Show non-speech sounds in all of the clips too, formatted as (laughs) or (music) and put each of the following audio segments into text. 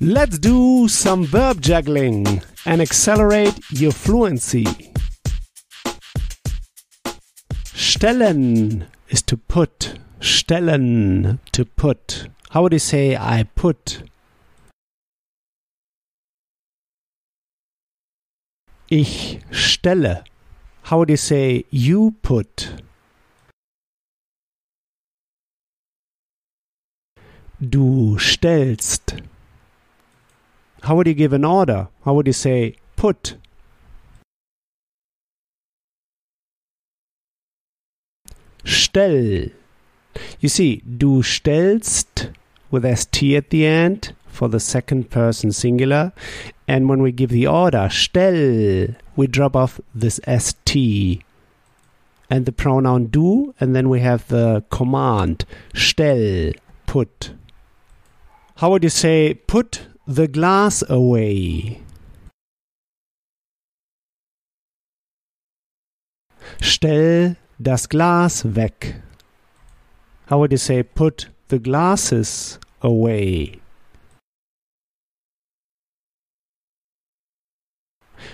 Let's do some verb juggling and accelerate your fluency. Stellen is to put. Stellen, to put. How would you say I put? Ich stelle. How would you say you put? Du stellst. How would you give an order? How would you say put? Stell. You see, du stellst with st at the end for the second person singular. And when we give the order stell, we drop off this st and the pronoun du, and then we have the command stell, put. How would you say put the glass away? Stell das Glas weg. How would you say put the glasses away?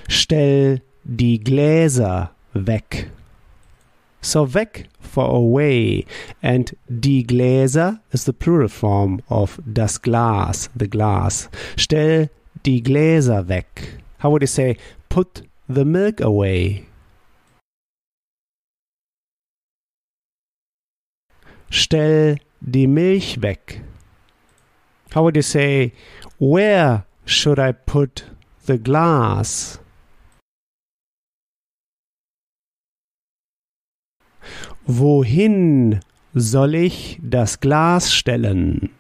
Stell die Gläser weg. So weg for away and die Gläser is the plural form of das Glas, the glass. Stell die Gläser weg. How would you say put the milk away? Stell die Milch weg. How would you say where should I put the glass? Wohin soll ich das Glas stellen?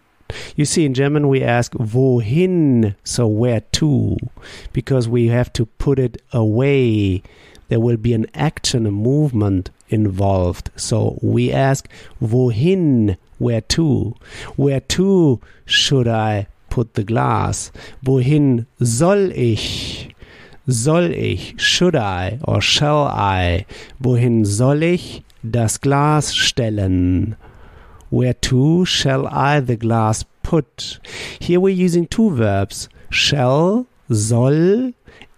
You see, in German we ask wohin, so where to, because we have to put it away. There will be an action, a movement involved. So we ask wohin, where to? Where to should I put the glass? Wohin soll ich? Soll ich, should I or shall I? Wohin soll ich das Glas stellen? Where to shall I the glass put? Here we're using two verbs, shall, soll,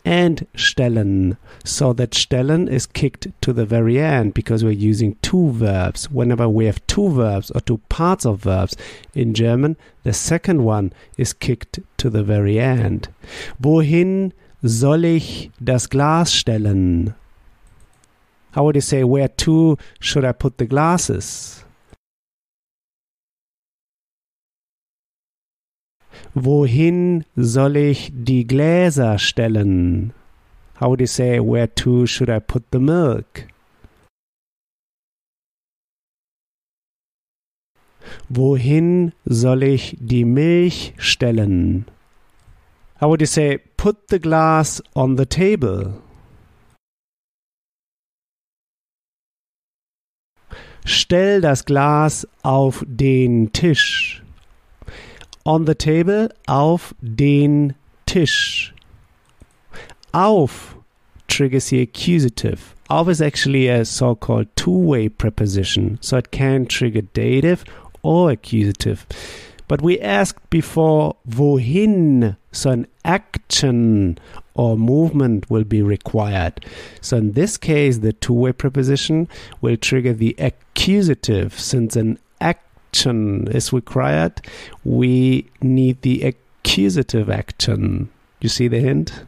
and stellen. So that stellen is kicked to the very end because we're using two verbs. Whenever we have two verbs or two parts of verbs in German, the second one is kicked to the very end. Wohin soll ich das Glas stellen? How would you say, where to should I put the glasses? Wohin soll ich die Gläser stellen? How would you say, where to should I put the milk? Wohin soll ich die Milch stellen? How would you say, put the glass on the table? Stell das Glas auf den Tisch. On the table, auf den Tisch. Auf triggers the accusative. Auf is actually a so called two way preposition, so it can trigger dative or accusative. But we asked before wohin, so an action or movement will be required. So in this case, the two way preposition will trigger the accusative. Since an action is required, we need the accusative action. You see the hint?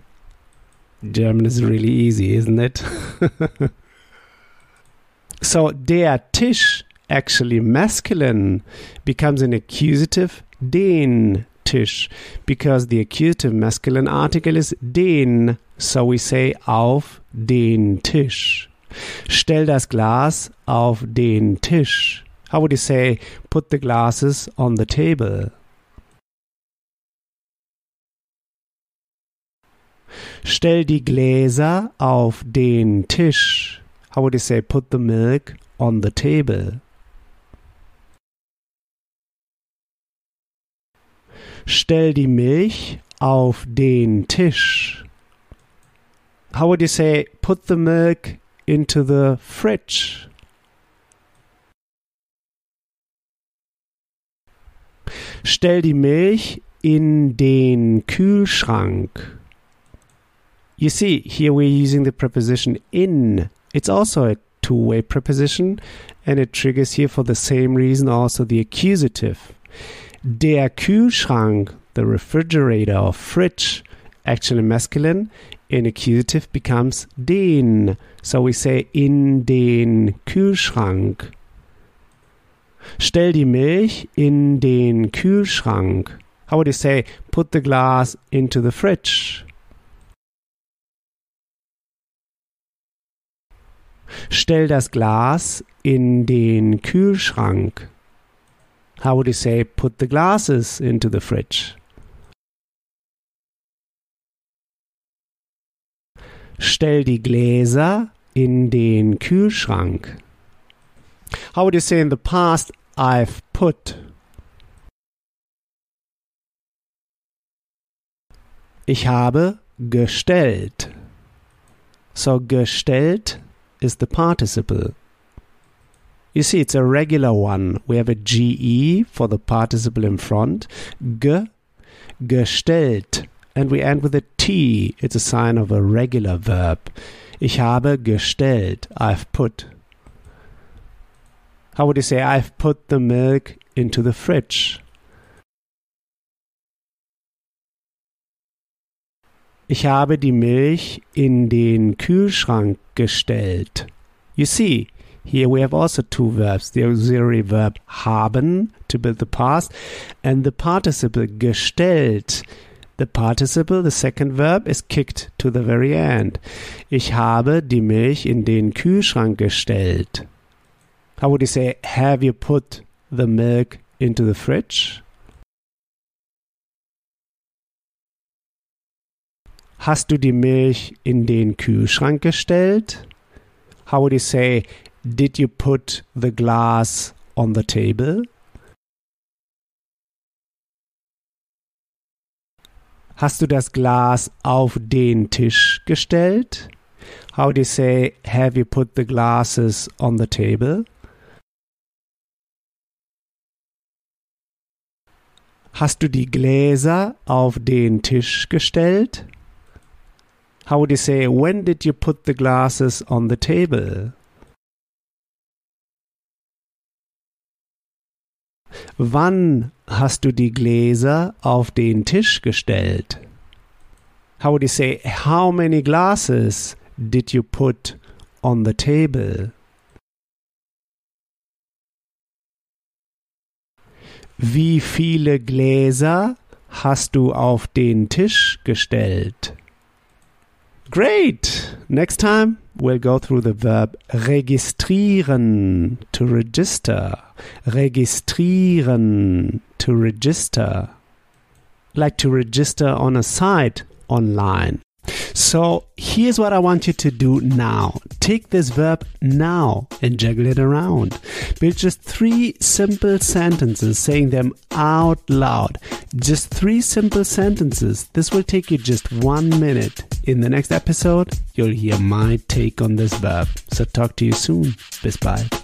German is really easy, isn't it? (laughs) so der Tisch actually masculine becomes an accusative den Tisch because the accusative masculine article is den so we say auf den Tisch. Stell das Glas auf den Tisch. How would you say put the glasses on the table? Stell die Gläser auf den Tisch. How would you say put the milk on the table Stell die Milch auf den Tisch. How would you say put the milk into the fridge? Stell die Milch in den Kühlschrank. You see, here we're using the preposition in. It's also a two way preposition and it triggers here for the same reason also the accusative. Der Kühlschrank, the refrigerator or fridge, actually masculine, in accusative becomes den. So we say in den Kühlschrank. Stell die Milch in den Kühlschrank. How would you say put the glass into the fridge? Stell das Glas in den Kühlschrank. How would you say put the glasses into the fridge? Stell die Gläser in den Kühlschrank. How would you say in the past I've put? Ich habe gestellt. So gestellt is the participle. You see, it's a regular one. We have a GE for the participle in front. Ge, gestellt. And we end with a T. It's a sign of a regular verb. Ich habe gestellt. I've put. How would you say, I've put the milk into the fridge? Ich habe die Milch in den Kühlschrank gestellt. You see, here we have also two verbs the auxiliary verb haben to build the past and the participle gestellt. The participle, the second verb, is kicked to the very end. Ich habe die Milch in den Kühlschrank gestellt. How would you say, have you put the milk into the fridge? Hast du die Milch in den Kühlschrank gestellt? How would you say, did you put the glass on the table? Hast du das Glas auf den Tisch gestellt? How do you say, have you put the glasses on the table? Hast du die Gläser auf den Tisch gestellt? How would you say, when did you put the glasses on the table? Wann hast du die Gläser auf den Tisch gestellt? How would you say, how many glasses did you put on the table? Wie viele Gläser hast du auf den Tisch gestellt? Great! Next time we'll go through the verb registrieren, to register. Registrieren, to register. Like to register on a site online. So here's what I want you to do now. Take this verb now and juggle it around. Build just three simple sentences, saying them out loud. Just three simple sentences. This will take you just one minute. In the next episode, you'll hear my take on this verb. So talk to you soon. Bis bald.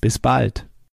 Bis bald.